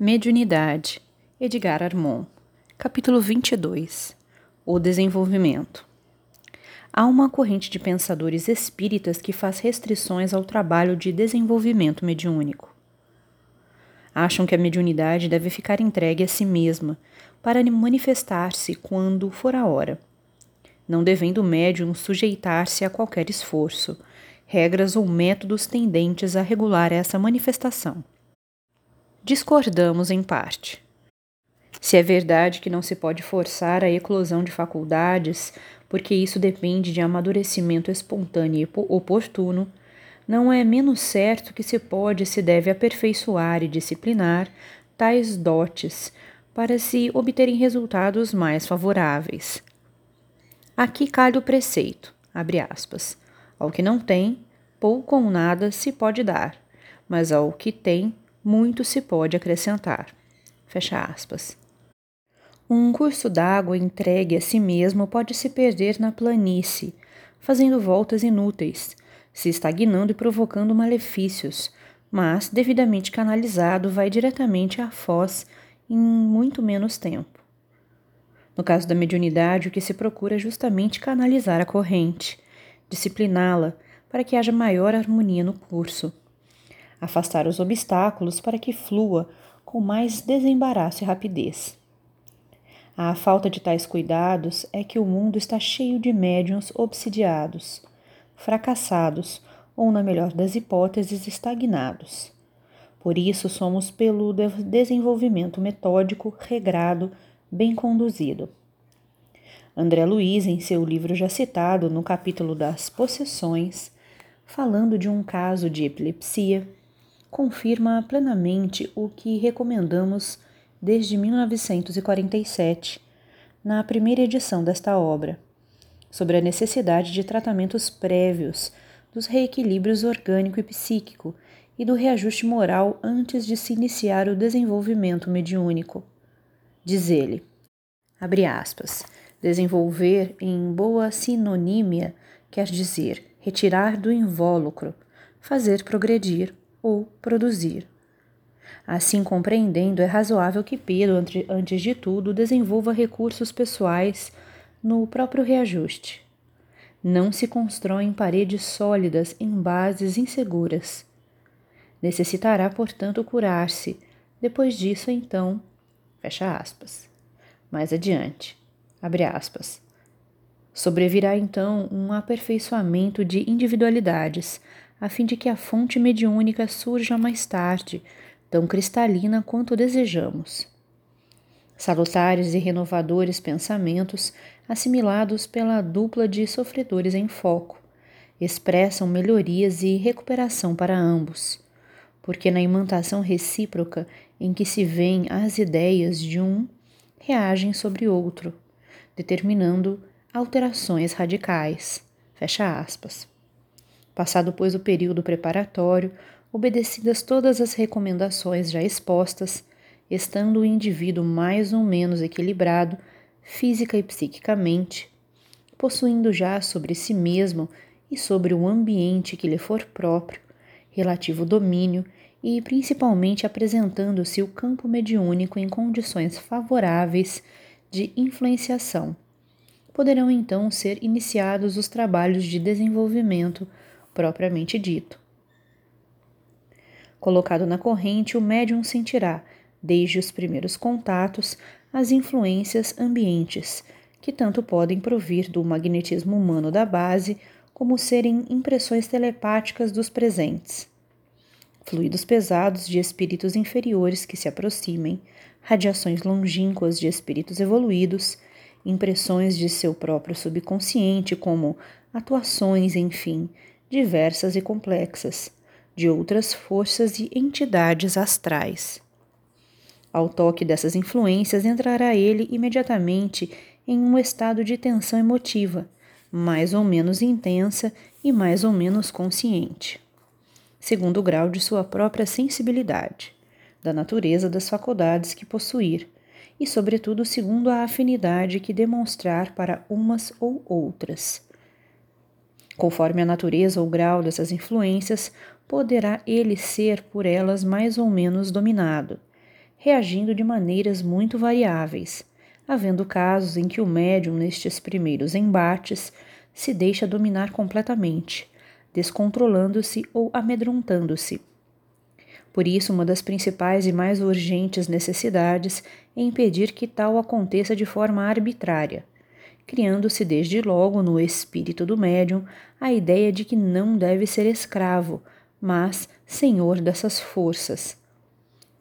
Mediunidade, Edgar Armon, capítulo 22 O desenvolvimento. Há uma corrente de pensadores espíritas que faz restrições ao trabalho de desenvolvimento mediúnico. Acham que a mediunidade deve ficar entregue a si mesma para manifestar-se quando for a hora, não devendo o médium sujeitar-se a qualquer esforço, regras ou métodos tendentes a regular essa manifestação discordamos em parte. Se é verdade que não se pode forçar a eclosão de faculdades, porque isso depende de amadurecimento espontâneo e oportuno, não é menos certo que se pode e se deve aperfeiçoar e disciplinar tais dotes para se obterem resultados mais favoráveis. Aqui cabe o preceito, abre aspas, ao que não tem, pouco ou nada se pode dar, mas ao que tem, muito se pode acrescentar. Fecha aspas. Um curso d'água entregue a si mesmo pode se perder na planície, fazendo voltas inúteis, se estagnando e provocando malefícios, mas, devidamente canalizado, vai diretamente à foz em muito menos tempo. No caso da mediunidade, o que se procura é justamente canalizar a corrente, discipliná-la para que haja maior harmonia no curso, afastar os obstáculos para que flua com mais desembaraço e rapidez. A falta de tais cuidados é que o mundo está cheio de médiuns obsidiados, fracassados ou, na melhor das hipóteses, estagnados. Por isso, somos pelo desenvolvimento metódico, regrado, bem conduzido. André Luiz, em seu livro já citado no capítulo das possessões, falando de um caso de epilepsia, confirma plenamente o que recomendamos desde 1947, na primeira edição desta obra, sobre a necessidade de tratamentos prévios dos reequilíbrios orgânico e psíquico e do reajuste moral antes de se iniciar o desenvolvimento mediúnico. Diz ele, abre aspas, desenvolver em boa sinonímia quer dizer retirar do invólucro, fazer progredir ou produzir. Assim compreendendo, é razoável que Pedro, antes de tudo, desenvolva recursos pessoais no próprio reajuste. Não se constroem paredes sólidas em bases inseguras. Necessitará, portanto, curar-se. Depois disso, então, fecha aspas. Mais adiante, abre aspas. Sobrevirá então um aperfeiçoamento de individualidades, a fim de que a fonte mediúnica surja mais tarde, tão cristalina quanto desejamos. Salutares e renovadores pensamentos, assimilados pela dupla de sofredores em foco, expressam melhorias e recuperação para ambos, porque na imantação recíproca em que se veem as ideias de um, reagem sobre outro, determinando alterações radicais. Fecha aspas. Passado, pois, o período preparatório, obedecidas todas as recomendações já expostas, estando o indivíduo mais ou menos equilibrado, física e psiquicamente, possuindo já sobre si mesmo e sobre o ambiente que lhe for próprio, relativo domínio e principalmente apresentando-se o campo mediúnico em condições favoráveis de influenciação. Poderão então ser iniciados os trabalhos de desenvolvimento propriamente dito. Colocado na corrente, o médium sentirá, desde os primeiros contatos, as influências ambientes, que tanto podem provir do magnetismo humano da base, como serem impressões telepáticas dos presentes. Fluidos pesados de espíritos inferiores que se aproximem, radiações longínquas de espíritos evoluídos, impressões de seu próprio subconsciente, como atuações, enfim, diversas e complexas, de outras forças e entidades astrais. Ao toque dessas influências, entrará ele imediatamente em um estado de tensão emotiva, mais ou menos intensa e mais ou menos consciente, segundo o grau de sua própria sensibilidade, da natureza das faculdades que possuir, e, sobretudo, segundo a afinidade que demonstrar para umas ou outras. Conforme a natureza ou grau dessas influências, poderá ele ser por elas mais ou menos dominado, reagindo de maneiras muito variáveis, havendo casos em que o médium, nestes primeiros embates, se deixa dominar completamente, descontrolando-se ou amedrontando-se. Por isso, uma das principais e mais urgentes necessidades é impedir que tal aconteça de forma arbitrária, criando-se desde logo no espírito do médium a ideia de que não deve ser escravo, mas senhor dessas forças.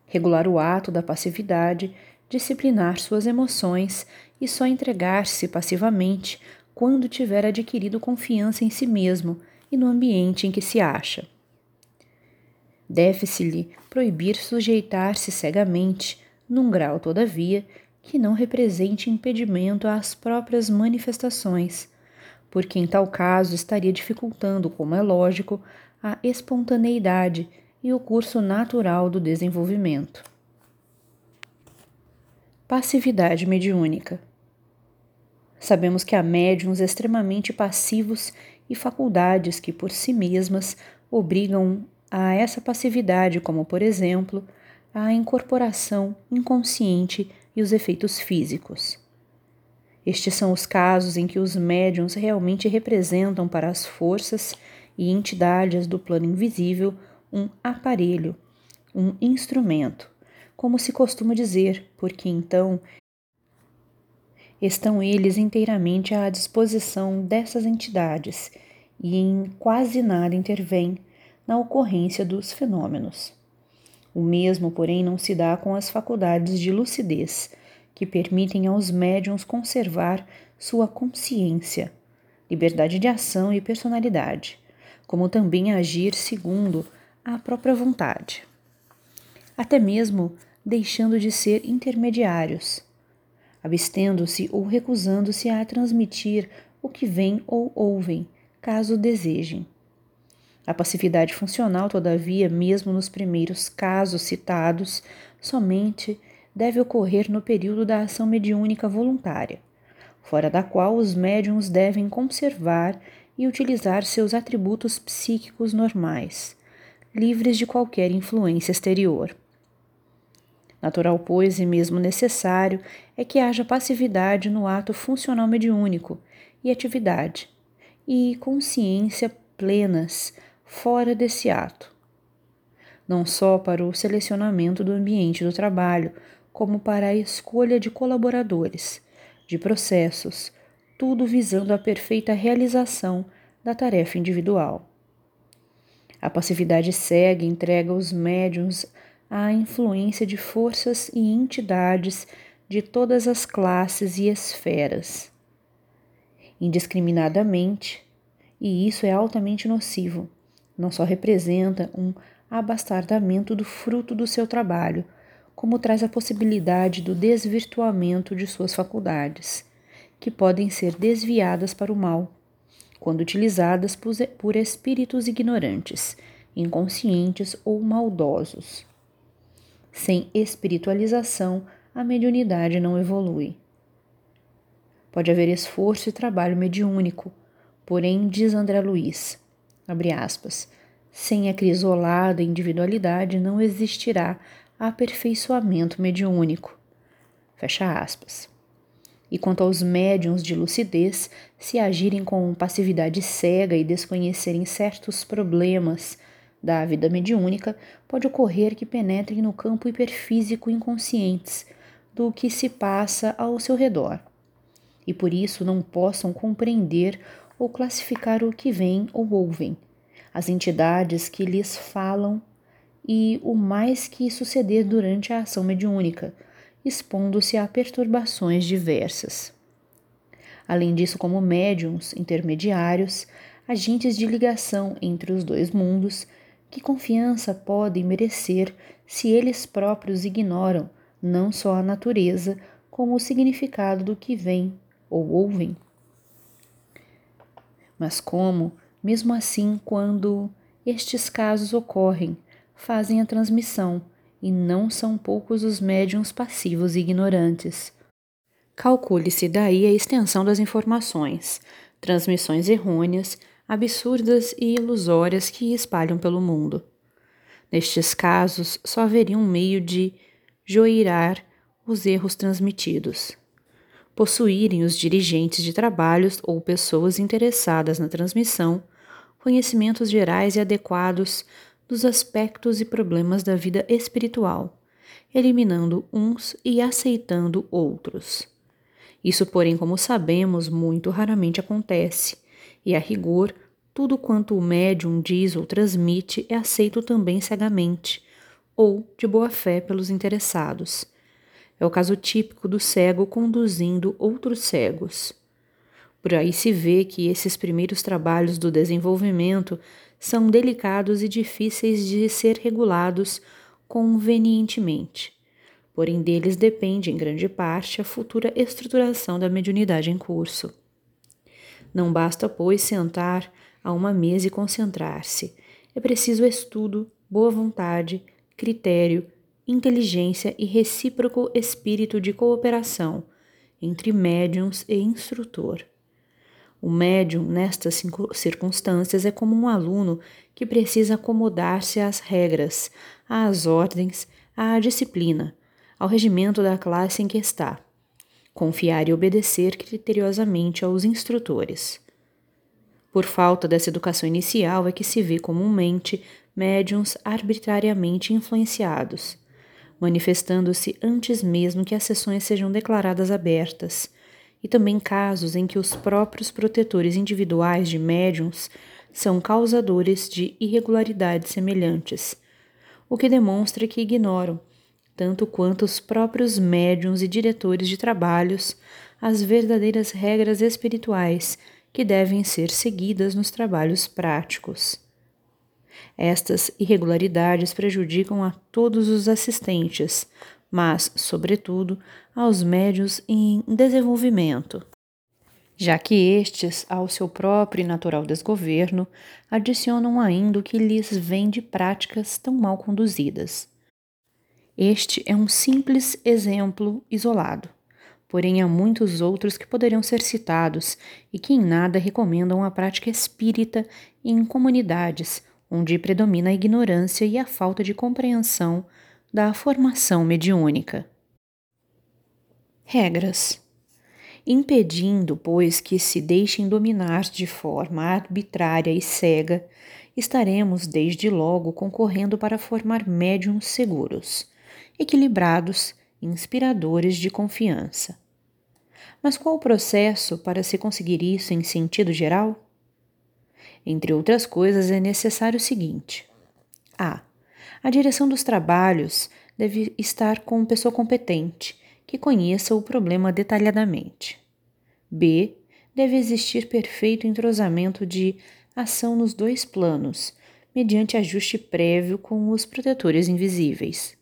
Regular o ato da passividade, disciplinar suas emoções e só entregar-se passivamente quando tiver adquirido confiança em si mesmo e no ambiente em que se acha. Deve-se-lhe proibir sujeitar-se cegamente, num grau, todavia, que não represente impedimento às próprias manifestações, porque em tal caso estaria dificultando, como é lógico, a espontaneidade e o curso natural do desenvolvimento. Passividade mediúnica. Sabemos que há médiums extremamente passivos e faculdades que, por si mesmas, obrigam a essa passividade, como, por exemplo, a incorporação inconsciente e os efeitos físicos. Estes são os casos em que os médiums realmente representam para as forças e entidades do plano invisível um aparelho, um instrumento, como se costuma dizer, porque então estão eles inteiramente à disposição dessas entidades e em quase nada intervêm na ocorrência dos fenômenos. O mesmo, porém, não se dá com as faculdades de lucidez, que permitem aos médiums conservar sua consciência, liberdade de ação e personalidade, como também agir segundo a própria vontade. Até mesmo deixando de ser intermediários, abstendo-se ou recusando-se a transmitir o que vem ou ouvem, caso desejem. A passividade funcional, todavia, mesmo nos primeiros casos citados, somente deve ocorrer no período da ação mediúnica voluntária, fora da qual os médiums devem conservar e utilizar seus atributos psíquicos normais, livres de qualquer influência exterior. Natural, pois, e mesmo necessário, é que haja passividade no ato funcional mediúnico e atividade, e consciência plenas fora desse ato, não só para o selecionamento do ambiente do trabalho, como para a escolha de colaboradores, de processos, tudo visando a perfeita realização da tarefa individual. A passividade cega entrega os médiums à influência de forças e entidades de todas as classes e esferas. Indiscriminadamente, e isso é altamente nocivo não só representa um abastardamento do fruto do seu trabalho, como traz a possibilidade do desvirtuamento de suas faculdades, que podem ser desviadas para o mal, quando utilizadas por espíritos ignorantes, inconscientes ou maldosos. Sem espiritualização, a mediunidade não evolui. Pode haver esforço e trabalho mediúnico, porém, diz André Luiz, Abre aspas. Sem a crisolada individualidade não existirá aperfeiçoamento mediúnico. Fecha aspas. E quanto aos médiums de lucidez, se agirem com passividade cega e desconhecerem certos problemas da vida mediúnica, pode ocorrer que penetrem no campo hiperfísico inconscientes do que se passa ao seu redor, e por isso não possam compreender ou classificar o que vem ou ouvem, as entidades que lhes falam e o mais que suceder durante a ação mediúnica, expondo-se a perturbações diversas. Além disso, como médiums intermediários, agentes de ligação entre os dois mundos, que confiança podem merecer se eles próprios ignoram não só a natureza, como o significado do que vem ou ouvem? Mas como, mesmo assim, quando estes casos ocorrem, fazem a transmissão e não são poucos os médiums passivos e ignorantes. Calcule-se daí a extensão das informações, transmissões errôneas, absurdas e ilusórias que espalham pelo mundo. Nestes casos, só haveria um meio de joirar os erros transmitidos. Possuírem os dirigentes de trabalhos ou pessoas interessadas na transmissão conhecimentos gerais e adequados dos aspectos e problemas da vida espiritual, eliminando uns e aceitando outros. Isso, porém, como sabemos, muito raramente acontece, e a rigor, tudo quanto o médium diz ou transmite é aceito também cegamente, ou de boa fé pelos interessados. É o caso típico do cego conduzindo outros cegos. Por aí se vê que esses primeiros trabalhos do desenvolvimento são delicados e difíceis de ser regulados convenientemente. Porém, deles depende, em grande parte, a futura estruturação da mediunidade em curso. Não basta, pois, sentar a uma mesa e concentrar-se. É preciso estudo, boa vontade, critério, inteligência e recíproco espírito de cooperação entre médiums e instrutor. O médium, nestas circunstâncias, é como um aluno que precisa acomodar-se às regras, às ordens, à disciplina, ao regimento da classe em que está, confiar e obedecer criteriosamente aos instrutores. Por falta dessa educação inicial é que se vê comumente médiums arbitrariamente influenciados, manifestando-se antes mesmo que as sessões sejam declaradas abertas e também casos em que os próprios protetores individuais de médiums são causadores de irregularidades semelhantes, o que demonstra que ignoram, tanto quanto os próprios médiums e diretores de trabalhos, as verdadeiras regras espirituais que devem ser seguidas nos trabalhos práticos. Estas irregularidades prejudicam a todos os assistentes, mas, sobretudo, aos médios em desenvolvimento, já que estes, ao seu próprio e natural desgoverno, adicionam ainda o que lhes vem de práticas tão mal conduzidas. Este é um simples exemplo isolado, porém há muitos outros que poderiam ser citados e que em nada recomendam a prática espírita em comunidades onde predomina a ignorância e a falta de compreensão da formação mediúnica. Regras. Impedindo, pois, que se deixem dominar de forma arbitrária e cega, estaremos desde logo concorrendo para formar médiums seguros, equilibrados, inspiradores de confiança. Mas qual o processo para se conseguir isso em sentido geral? Entre outras coisas, é necessário o seguinte: a. A direção dos trabalhos deve estar com pessoa competente, que conheça o problema detalhadamente. B. Deve existir perfeito entrosamento de ação nos dois planos, mediante ajuste prévio com os protetores invisíveis.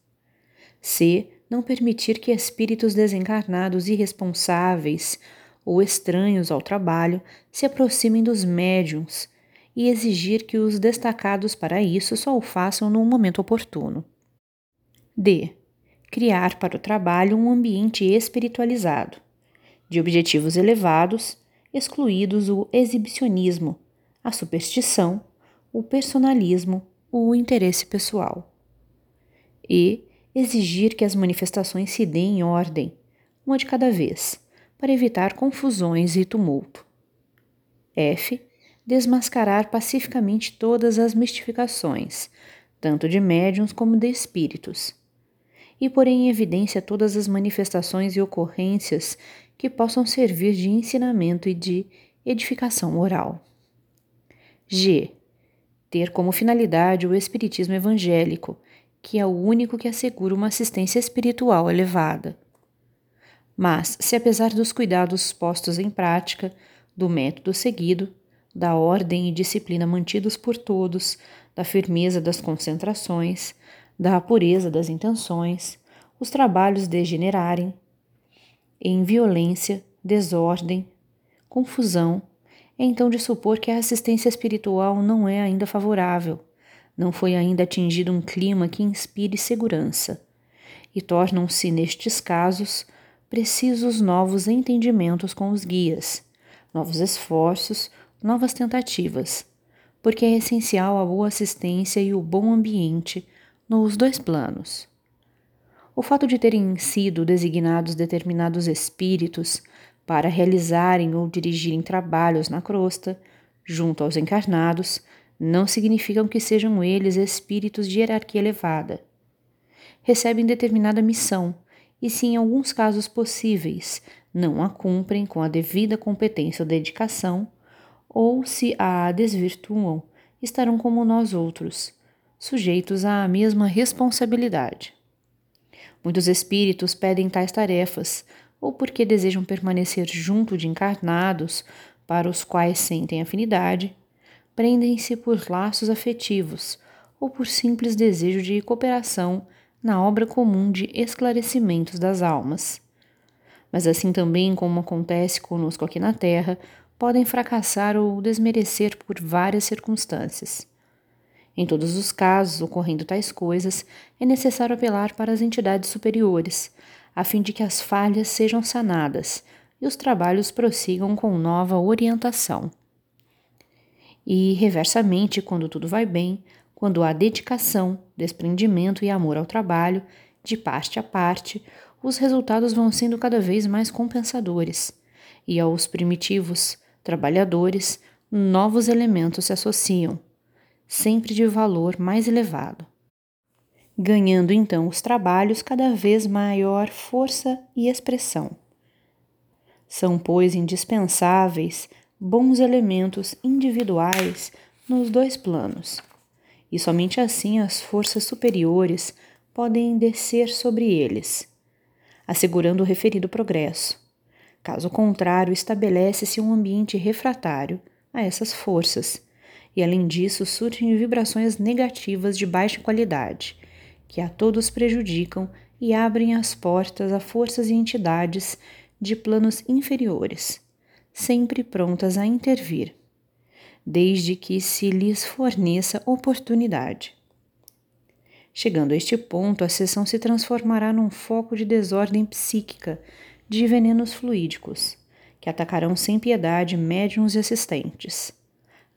C. Não permitir que espíritos desencarnados irresponsáveis ou estranhos ao trabalho se aproximem dos médiums e exigir que os destacados para isso só o façam no momento oportuno. D. Criar para o trabalho um ambiente espiritualizado, de objetivos elevados, excluídos o exibicionismo, a superstição, o personalismo, o interesse pessoal. E exigir que as manifestações se deem em ordem, uma de cada vez, para evitar confusões e tumulto. F desmascarar pacificamente todas as mistificações, tanto de médiums como de espíritos, e pôr em evidência todas as manifestações e ocorrências que possam servir de ensinamento e de edificação moral. G. Ter como finalidade o Espiritismo evangélico, que é o único que assegura uma assistência espiritual elevada. Mas, se apesar dos cuidados postos em prática, do método seguido, da ordem e disciplina mantidos por todos, da firmeza das concentrações, da pureza das intenções, os trabalhos degenerarem em violência, desordem, confusão, é então de supor que a assistência espiritual não é ainda favorável, não foi ainda atingido um clima que inspire segurança, e tornam-se, nestes casos, precisos novos entendimentos com os guias, novos esforços, novas tentativas, porque é essencial a boa assistência e o bom ambiente nos dois planos. O fato de terem sido designados determinados espíritos para realizarem ou dirigirem trabalhos na crosta, junto aos encarnados, não significam que sejam eles espíritos de hierarquia elevada. Recebem determinada missão e, se em alguns casos possíveis não a cumprem com a devida competência ou dedicação, ou se a desvirtuam, estarão como nós outros, sujeitos à mesma responsabilidade. Muitos espíritos pedem tais tarefas, ou porque desejam permanecer junto de encarnados para os quais sentem afinidade, prendem-se por laços afetivos ou por simples desejo de cooperação na obra comum de esclarecimentos das almas. Mas assim também como acontece conosco aqui na Terra, podem fracassar ou desmerecer por várias circunstâncias. Em todos os casos ocorrendo tais coisas, é necessário apelar para as entidades superiores, a fim de que as falhas sejam sanadas e os trabalhos prossigam com nova orientação. E, reversamente, quando tudo vai bem, quando há dedicação, desprendimento e amor ao trabalho, de parte a parte, os resultados vão sendo cada vez mais compensadores, e aos primitivos trabalhadores, novos elementos se associam, sempre de valor mais elevado, ganhando então os trabalhos cada vez maior força e expressão. São, pois, indispensáveis bons elementos individuais nos dois planos, e somente assim as forças superiores podem descer sobre eles, assegurando o referido progresso. Caso contrário, estabelece-se um ambiente refratário a essas forças, e além disso surgem vibrações negativas de baixa qualidade, que a todos prejudicam e abrem as portas a forças e entidades de planos inferiores, sempre prontas a intervir, desde que se lhes forneça oportunidade. Chegando a este ponto, a sessão se transformará num foco de desordem psíquica de venenos fluídicos, que atacarão sem piedade médiums e assistentes,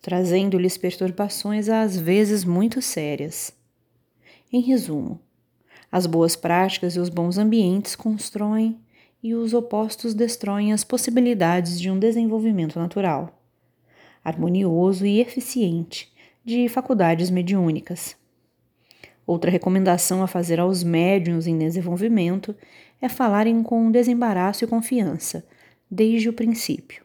trazendo-lhes perturbações às vezes muito sérias. Em resumo, as boas práticas e os bons ambientes constroem e os opostos destroem as possibilidades de um desenvolvimento natural, harmonioso e eficiente de faculdades mediúnicas. Outra recomendação a fazer aos médiuns em desenvolvimento é falarem com desembaraço e confiança, desde o princípio.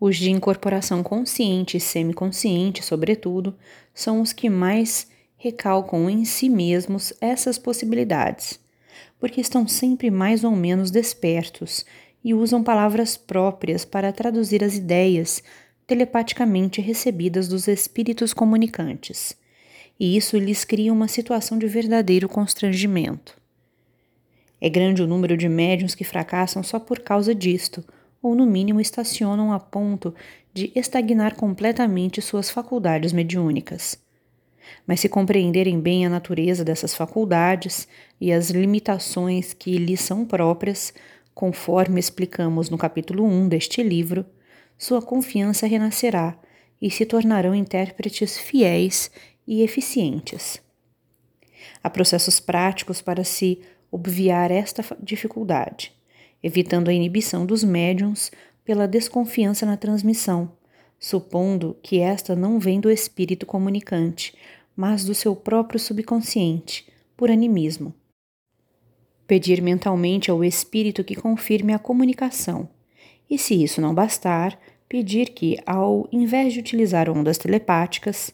Os de incorporação consciente e semiconsciente, sobretudo, são os que mais recalcam em si mesmos essas possibilidades porque estão sempre mais ou menos despertos e usam palavras próprias para traduzir as ideias telepaticamente recebidas dos espíritos comunicantes, e isso lhes cria uma situação de verdadeiro constrangimento. É grande o número de médiuns que fracassam só por causa disto, ou no mínimo estacionam a ponto de estagnar completamente suas faculdades mediúnicas. Mas se compreenderem bem a natureza dessas faculdades e as limitações que lhes são próprias, conforme explicamos no capítulo 1 deste livro, sua confiança renascerá e se tornarão intérpretes fiéis e eficientes. Há processos práticos para se obviar esta dificuldade, evitando a inibição dos médiums pela desconfiança na transmissão, supondo que esta não vem do espírito comunicante, mas do seu próprio subconsciente, por animismo. Pedir mentalmente ao espírito que confirme a comunicação. E se isso não bastar, pedir que, ao invés de utilizar ondas telepáticas,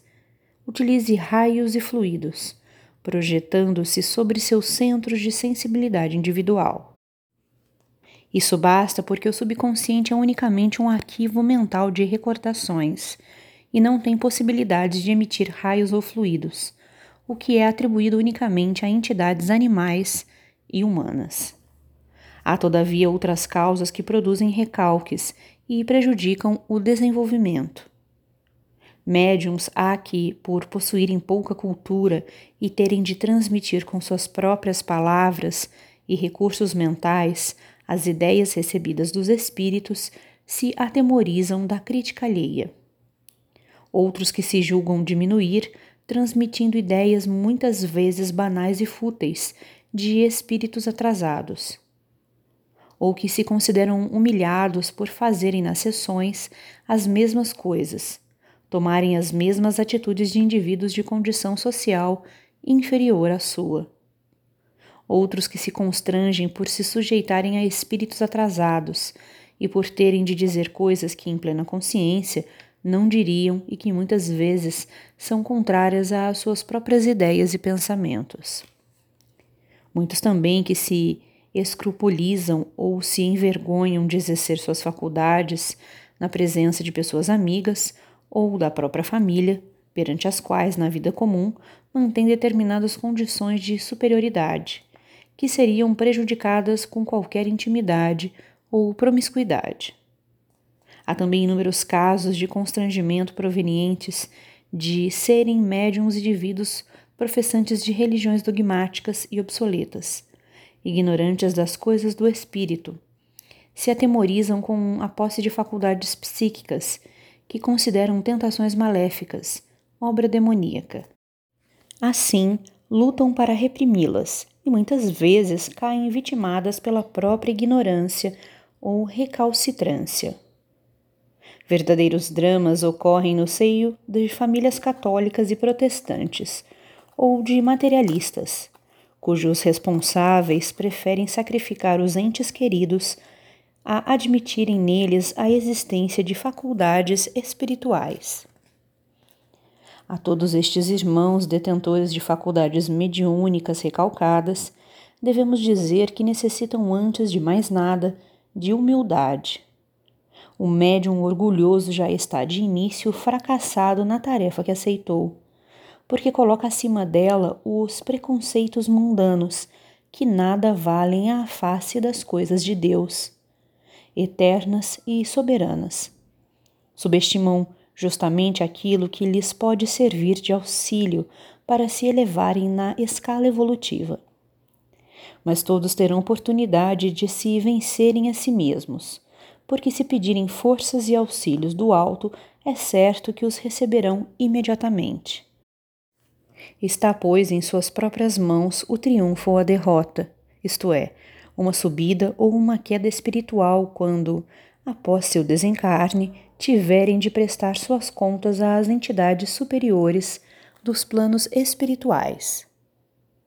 utilize raios e fluidos, projetando-se sobre seus centros de sensibilidade individual. Isso basta porque o subconsciente é unicamente um arquivo mental de recordações e não tem possibilidades de emitir raios ou fluidos, o que é atribuído unicamente a entidades animais e humanas. Há, todavia, outras causas que produzem recalques e prejudicam o desenvolvimento. Médiums há que, por possuírem pouca cultura e terem de transmitir com suas próprias palavras e recursos mentais as ideias recebidas dos espíritos, se atemorizam da crítica alheia outros que se julgam diminuir, transmitindo ideias muitas vezes banais e fúteis, de espíritos atrasados, ou que se consideram humilhados por fazerem nas sessões as mesmas coisas, tomarem as mesmas atitudes de indivíduos de condição social inferior à sua. Outros que se constrangem por se sujeitarem a espíritos atrasados e por terem de dizer coisas que, em plena consciência, não diriam e que muitas vezes são contrárias às suas próprias ideias e pensamentos. Muitos também que se escrupulizam ou se envergonham de exercer suas faculdades na presença de pessoas amigas ou da própria família, perante as quais, na vida comum, mantêm determinadas condições de superioridade, que seriam prejudicadas com qualquer intimidade ou promiscuidade. Há também inúmeros casos de constrangimento provenientes de serem médiums indivíduos professantes de religiões dogmáticas e obsoletas, ignorantes das coisas do espírito, se atemorizam com a posse de faculdades psíquicas que consideram tentações maléficas, obra demoníaca. Assim, lutam para reprimi-las e muitas vezes caem vitimadas pela própria ignorância ou recalcitrância. Verdadeiros dramas ocorrem no seio de famílias católicas e protestantes, ou de materialistas, cujos responsáveis preferem sacrificar os entes queridos a admitirem neles a existência de faculdades espirituais. A todos estes irmãos detentores de faculdades mediúnicas recalcadas, devemos dizer que necessitam antes de mais nada de humildade o médium orgulhoso já está de início fracassado na tarefa que aceitou, porque coloca acima dela os preconceitos mundanos que nada valem à face das coisas de Deus, eternas e soberanas. Subestimam justamente aquilo que lhes pode servir de auxílio para se elevarem na escala evolutiva. Mas todos terão oportunidade de se vencerem a si mesmos porque se pedirem forças e auxílios do alto, é certo que os receberão imediatamente. Está, pois, em suas próprias mãos o triunfo ou a derrota, isto é, uma subida ou uma queda espiritual quando, após seu desencarne, tiverem de prestar suas contas às entidades superiores dos planos espirituais.